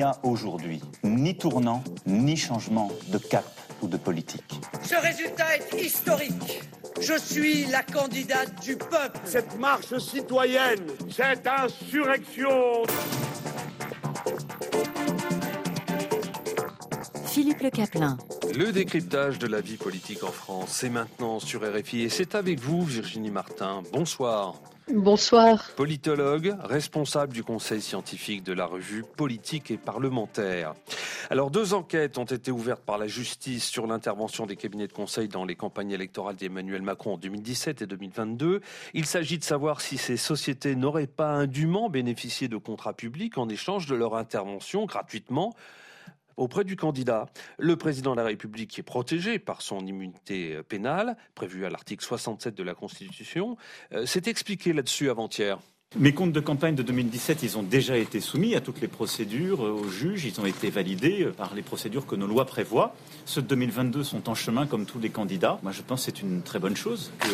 n'y a aujourd'hui ni tournant, ni changement de cap ou de politique. Ce résultat est historique. Je suis la candidate du peuple. Cette marche citoyenne, cette insurrection. Philippe Le Caplin. Le décryptage de la vie politique en France, c'est maintenant sur RFI et c'est avec vous, Virginie Martin. Bonsoir. Bonsoir. Politologue, responsable du conseil scientifique de la revue Politique et parlementaire. Alors, deux enquêtes ont été ouvertes par la justice sur l'intervention des cabinets de conseil dans les campagnes électorales d'Emmanuel Macron en 2017 et 2022. Il s'agit de savoir si ces sociétés n'auraient pas indûment bénéficié de contrats publics en échange de leur intervention gratuitement auprès du candidat. Le président de la République est protégé par son immunité euh, pénale, prévue à l'article 67 de la Constitution, euh, s'est expliqué là-dessus avant-hier. Mes comptes de campagne de 2017, ils ont déjà été soumis à toutes les procédures, euh, aux juges, ils ont été validés par les procédures que nos lois prévoient. Ceux de 2022 sont en chemin comme tous les candidats. Moi, je pense que c'est une très bonne chose que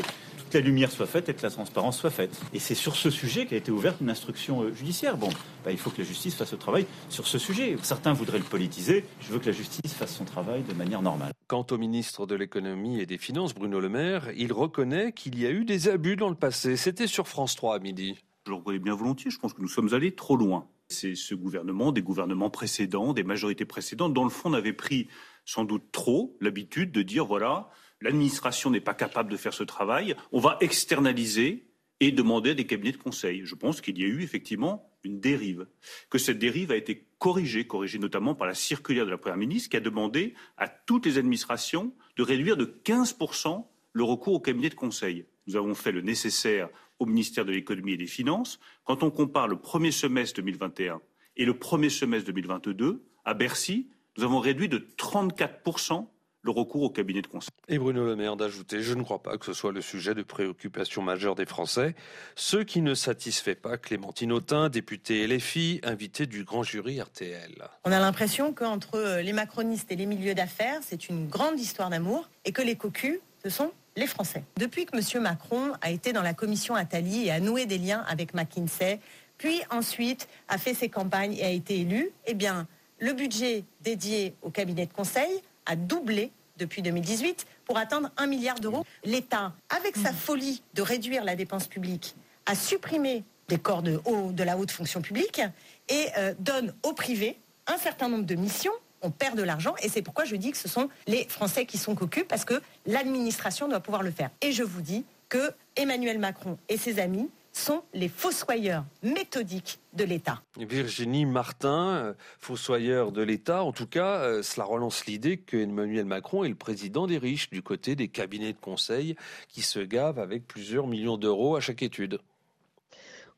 toute la lumière soit faite et que la transparence soit faite. Et c'est sur ce sujet qu'a été ouverte une instruction euh, judiciaire. Bon, bah, il faut que la justice fasse le travail sur ce sujet. Certains voudraient le politiser. Je veux que la justice fasse son travail de manière normale. Quant au ministre de l'économie et des finances, Bruno Le Maire, il reconnaît qu'il y a eu des abus dans le passé. C'était sur France 3 à midi. Je le reconnais bien volontiers. Je pense que nous sommes allés trop loin. C'est ce gouvernement, des gouvernements précédents, des majorités précédentes, dans le fond, on avait pris sans doute trop l'habitude de dire voilà, l'administration n'est pas capable de faire ce travail, on va externaliser et demander à des cabinets de conseil. Je pense qu'il y a eu effectivement une dérive, que cette dérive a été corrigée, corrigée notamment par la circulaire de la Première ministre qui a demandé à toutes les administrations de réduire de 15% le recours au cabinet de conseil. Nous avons fait le nécessaire au ministère de l'économie et des finances. Quand on compare le premier semestre 2021 et le premier semestre 2022, à Bercy, nous avons réduit de 34% le recours au cabinet de conseil. Et Bruno Le Maire d'ajouter, je ne crois pas que ce soit le sujet de préoccupation majeure des Français, ce qui ne satisfait pas Clémentine Autain, députée LFI, invitée du grand jury RTL. On a l'impression qu'entre les macronistes et les milieux d'affaires, c'est une grande histoire d'amour et que les cocus, ce sont les Français. Depuis que M. Macron a été dans la commission Attali et a noué des liens avec McKinsey, puis ensuite a fait ses campagnes et a été élu, eh bien, le budget dédié au cabinet de conseil a doublé depuis 2018 pour atteindre un milliard d'euros. L'État, avec sa folie de réduire la dépense publique, a supprimé des corps de, haut, de la haute fonction publique et euh, donne au privé un certain nombre de missions. On perd de l'argent et c'est pourquoi je dis que ce sont les Français qui sont cocus parce que l'administration doit pouvoir le faire. Et je vous dis que Emmanuel Macron et ses amis sont les fossoyeurs méthodiques de l'État. Virginie Martin, euh, fossoyeur de l'État, en tout cas, euh, cela relance l'idée que Emmanuel Macron est le président des riches du côté des cabinets de conseil qui se gavent avec plusieurs millions d'euros à chaque étude.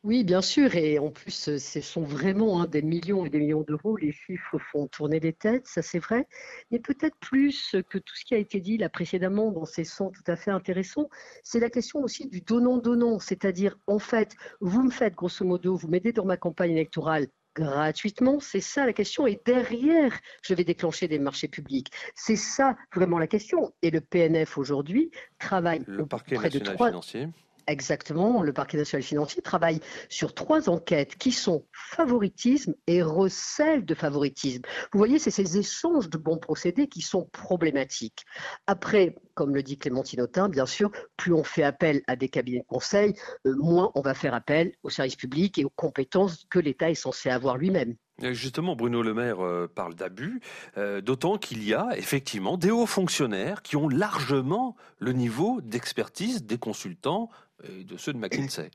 Oui, bien sûr. Et en plus, euh, ce sont vraiment hein, des millions et des millions d'euros. Les chiffres font tourner les têtes, ça c'est vrai. Mais peut-être plus que tout ce qui a été dit là précédemment dans ces sons tout à fait intéressants, c'est la question aussi du donnant-donnant. C'est-à-dire, en fait, vous me faites grosso modo, vous m'aidez dans ma campagne électorale gratuitement, c'est ça la question. Et derrière, je vais déclencher des marchés publics. C'est ça vraiment la question. Et le PNF aujourd'hui travaille le parquet près national de trois, financier. Exactement, le parquet national financier travaille sur trois enquêtes qui sont favoritisme et recel de favoritisme. Vous voyez, c'est ces échanges de bons procédés qui sont problématiques. Après, comme le dit Clémentine Autain, bien sûr, plus on fait appel à des cabinets de conseil, euh, moins on va faire appel aux services publics et aux compétences que l'État est censé avoir lui-même. Et Justement, Bruno Le Maire euh, parle d'abus, euh, d'autant qu'il y a effectivement des hauts fonctionnaires qui ont largement le niveau d'expertise des consultants et de ceux de McKinsey.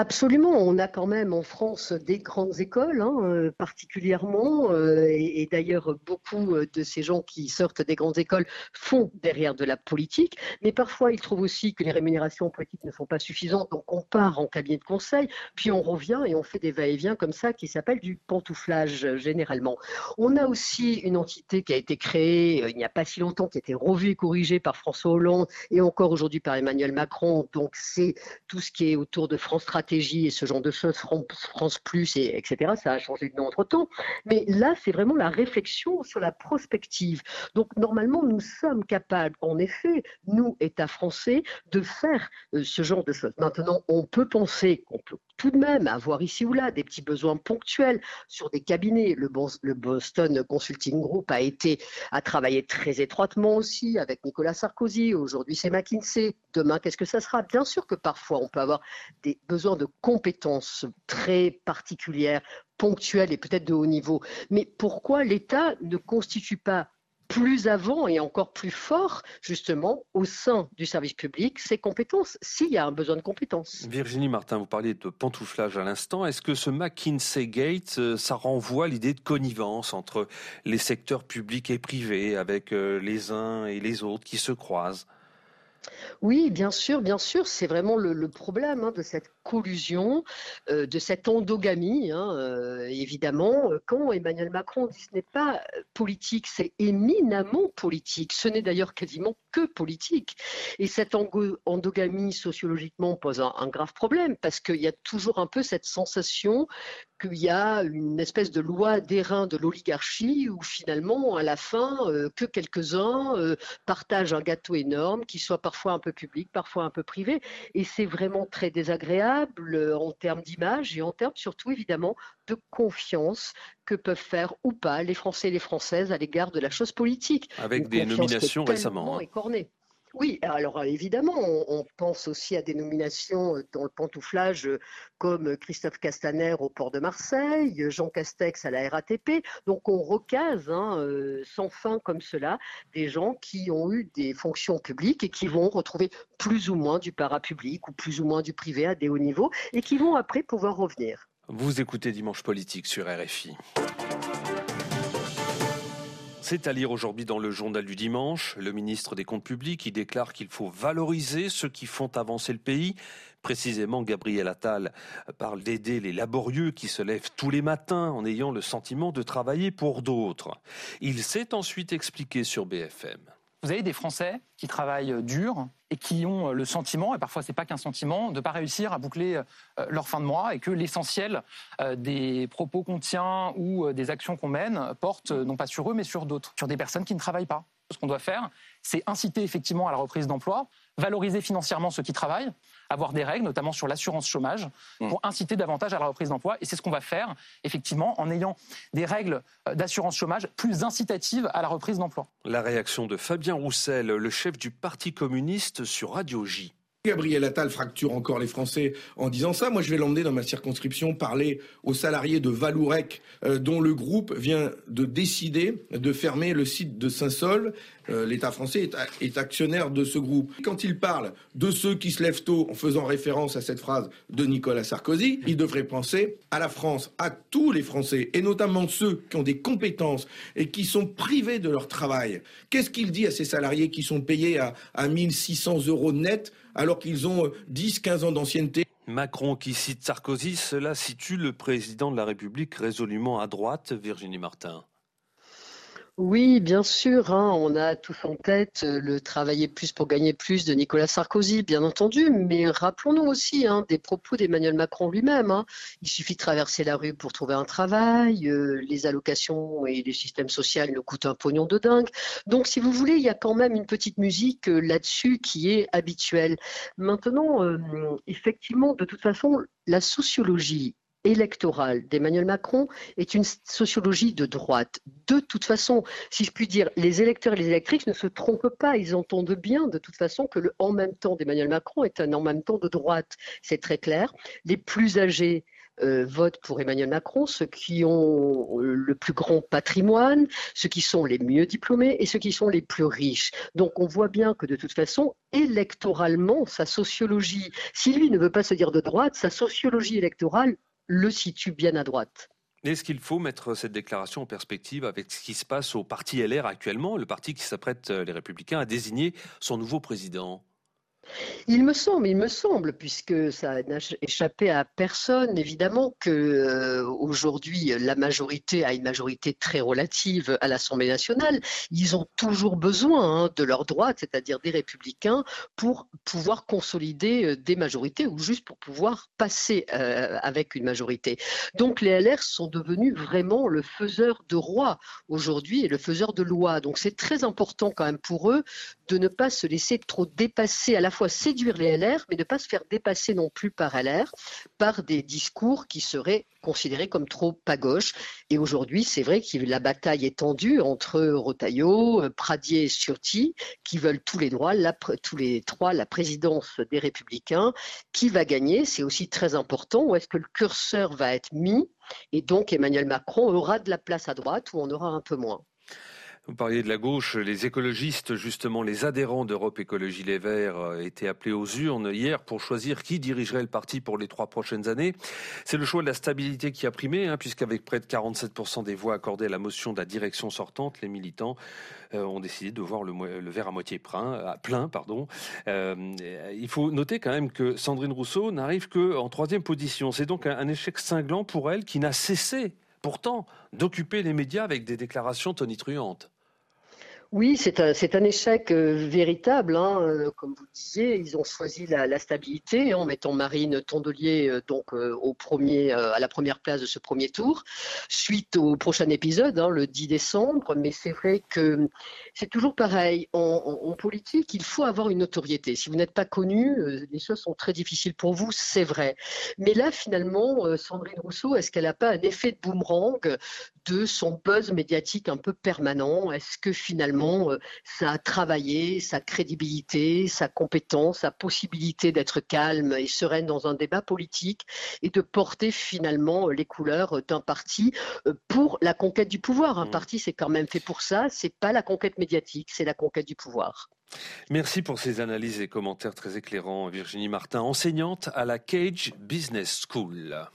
Absolument, on a quand même en France des grandes écoles, hein, euh, particulièrement, euh, et, et d'ailleurs beaucoup euh, de ces gens qui sortent des grandes écoles font derrière de la politique, mais parfois ils trouvent aussi que les rémunérations politiques ne sont pas suffisantes, donc on part en cabinet de conseil, puis on revient et on fait des va-et-vient comme ça qui s'appelle du pantouflage généralement. On a aussi une entité qui a été créée il n'y a pas si longtemps, qui a été revue et corrigée par François Hollande et encore aujourd'hui par Emmanuel Macron, donc c'est tout ce qui est autour de France Stratégie et ce genre de choses, Fran- France Plus, et, etc. Ça a changé de nom entre-temps. Mais là, c'est vraiment la réflexion sur la prospective. Donc, normalement, nous sommes capables, en effet, nous, État français, de faire euh, ce genre de choses. Maintenant, on peut penser qu'on peut tout de même avoir ici ou là des petits besoins ponctuels sur des cabinets. Le, Boston Consulting Group a été a travaillé très étroitement aussi avec Nicolas Sarkozy. Aujourd'hui, c'est McKinsey. Demain, qu'est-ce que ça sera? Bien sûr que parfois, on peut avoir des besoins de compétences très particulières, ponctuelles et peut-être de haut niveau. Mais pourquoi l'État ne constitue pas plus avant et encore plus fort, justement, au sein du service public, ses compétences, s'il y a un besoin de compétences? Virginie Martin, vous parliez de pantouflage à l'instant. Est-ce que ce McKinsey Gate, euh, ça renvoie l'idée de connivence entre les secteurs publics et privés, avec euh, les uns et les autres qui se croisent? Oui, bien sûr, bien sûr, c'est vraiment le, problème hein, de cette collusion, euh, de cette endogamie. Hein, euh, évidemment, quand Emmanuel Macron dit ce n'est pas politique, c'est éminemment politique. Ce n'est d'ailleurs quasiment que politique. Et cette endogamie sociologiquement pose un, grave problème parce qu'il y a toujours un peu cette sensation qu'il y a une espèce de loi d'airain de l'oligarchie où finalement, à la fin, euh, que quelques-uns partagent un gâteau énorme qui soit parfois un peu public, parfois un peu privé. Et c'est vraiment très désagréable euh, en termes d'image et en termes surtout évidemment de confiance que peuvent faire ou pas les Français et les Françaises à l'égard de la chose politique. Avec des nominations récemment. Hein. Oui, alors évidemment, on, pense aussi à des nominations euh, dans le pantouflage euh, comme Christophe Castaner au port de Marseille, Jean Castex à la RATP. Donc on recase hein, euh, sans fin comme cela des gens qui ont eu des fonctions publiques et qui vont retrouver plus ou moins du parapublic ou plus ou moins du privé à des hauts niveaux et qui vont après pouvoir revenir. Vous écoutez Dimanche Politique sur RFI. C'est à lire aujourd'hui dans le journal du dimanche. Le ministre des Comptes publics qui déclare qu'il faut valoriser ceux qui font avancer le pays. Précisément, Gabriel Attal parle d'aider les laborieux qui se lèvent tous les matins en ayant le sentiment de travailler pour d'autres. Il s'est ensuite expliqué sur BFM. Vous avez des Français qui travaillent dur et qui ont le sentiment, et parfois c'est pas qu'un sentiment, de ne pas réussir à boucler euh, leur fin de mois et que l'essentiel euh, des propos qu'on tient ou euh, des actions qu'on mène porte non pas sur eux mais sur d'autres, sur des personnes qui ne travaillent pas. Ce qu'on doit faire, c'est inciter effectivement à la reprise d'emploi, valoriser financièrement ceux qui travaillent, avoir des règles, notamment sur l'assurance chômage, mmh. pour inciter davantage à la reprise d'emploi. Et c'est ce qu'on va faire, effectivement, en ayant des règles euh, d'assurance chômage plus incitatives à la reprise d'emploi. La réaction de Fabien Roussel, le chef du Parti communiste, sur Radio J. Gabriel Attal fracture encore les Français en disant ça. Moi, je vais l'emmener dans ma circonscription parler aux salariés de Valourec, euh, dont le groupe vient de décider de fermer le site de Saint-Sol. Euh, L'État français est, actionnaire de ce groupe. Quand il parle de ceux qui se lèvent tôt, en faisant référence à cette phrase de Nicolas Sarkozy, il devrait penser à la France, à tous les Français, et notamment ceux qui ont des compétences et qui sont privés de leur travail. Qu'est-ce qu'il dit à ces salariés qui sont payés à, à 1600 euros net alors qu'ils ont 10-15 euh, ans d'ancienneté? Macron qui cite Sarkozy, cela situe le président de la République résolument à droite, Virginie Martin. Oui, bien sûr, hein, on a tous en tête euh, le travailler plus pour gagner plus de Nicolas Sarkozy, bien entendu, mais rappelons-nous aussi hein, des propos d'Emmanuel Macron lui-même. Hein. Il suffit de traverser la rue pour trouver un travail, euh, les allocations et les systèmes sociaux nous coûtent un pognon de dingue. Donc, si vous voulez, il y a quand même une petite musique euh, là-dessus qui est habituelle. Maintenant, effectivement, de toute façon, la sociologie électorale d'Emmanuel Macron est une sociologie de droite. De toute façon, si je puis dire, les électeurs et les électrices ne se trompent pas, ils entendent bien de toute façon que le en même temps d'Emmanuel Macron est un en même temps de droite. C'est très clair. Les plus âgés euh, votent pour Emmanuel Macron, ceux qui ont euh, le plus grand patrimoine, ceux qui sont les mieux diplômés et ceux qui sont les plus riches. Donc on voit bien que de toute façon, électoralement, sa sociologie, si lui ne veut pas se dire de droite, sa sociologie électorale le situe bien à droite. Est-ce qu'il faut mettre cette déclaration en perspective avec ce qui se passe au parti LR actuellement, le parti qui s'apprête, euh, les Républicains, à désigner son nouveau président? Il me semble, il me semble, puisque ça n'a échappé à personne, évidemment, que euh, aujourd'hui la majorité a une majorité très relative à l'Assemblée nationale. Ils ont toujours besoin hein, de leur droite, c'est-à-dire des républicains, pour pouvoir consolider euh, des majorités ou juste pour pouvoir passer euh, avec une majorité. Donc les LR sont devenus vraiment le faiseur de roi aujourd'hui et le faiseur de loi. Donc c'est très important quand même pour eux de ne pas se laisser trop dépasser à la fois séduire les LR, mais ne pas se faire dépasser non plus par LR, par des discours qui seraient considérés comme trop à gauche. Et aujourd'hui, c'est vrai que la bataille est tendue entre Rotaillot, Pradier et Ciotti, qui veulent tous les droits, tous les trois la présidence des Républicains. Qui va gagner? C'est aussi très important. Où est-ce que le curseur va être mis? Et donc Emmanuel Macron aura de la place à droite ou on aura un peu moins? Vous parliez de la gauche, les écologistes, justement les adhérents d'Europe Écologie Les Verts, euh, étaient appelés aux urnes hier pour choisir qui dirigerait le parti pour les trois prochaines années. C'est le choix de la stabilité qui a primé, hein, puisqu'avec près de 47% des voix accordées à la motion de la direction sortante, les militants euh, ont décidé de voir le, verre à moitié plein. pardon. Euh, il faut noter quand même que Sandrine Rousseau n'arrive qu'en troisième position. C'est donc un échec cinglant pour elle qui n'a cessé pourtant d'occuper les médias avec des déclarations tonitruantes. Oui, c'est un, échec euh, véritable. Hein, euh, comme vous le disiez, ils ont choisi la, la stabilité en mettant Marine Tondelier euh, donc au premier, à la première place de ce premier tour, suite au prochain épisode, hein, le 10 décembre. Mais c'est vrai que c'est toujours pareil. En, en, politique, il faut avoir une notoriété. Si vous n'êtes pas connu, les choses sont très difficiles pour vous, c'est vrai. Mais là, finalement, Sandrine Rousseau, est-ce qu'elle n'a pas un effet de boomerang de son buzz médiatique un peu permanent? Est-ce que finalement, euh, ça a travaillé sa crédibilité, sa compétence, sa possibilité d'être calme et sereine dans un débat politique et de porter finalement les couleurs d'un parti euh, pour la conquête du pouvoir Un mmh. parti, c'est quand même fait pour ça. C'est pas la conquête médiatique, c'est la conquête du pouvoir. Merci pour ces analyses et commentaires très éclairants, Virginie Martin, enseignante à la Cage Business School.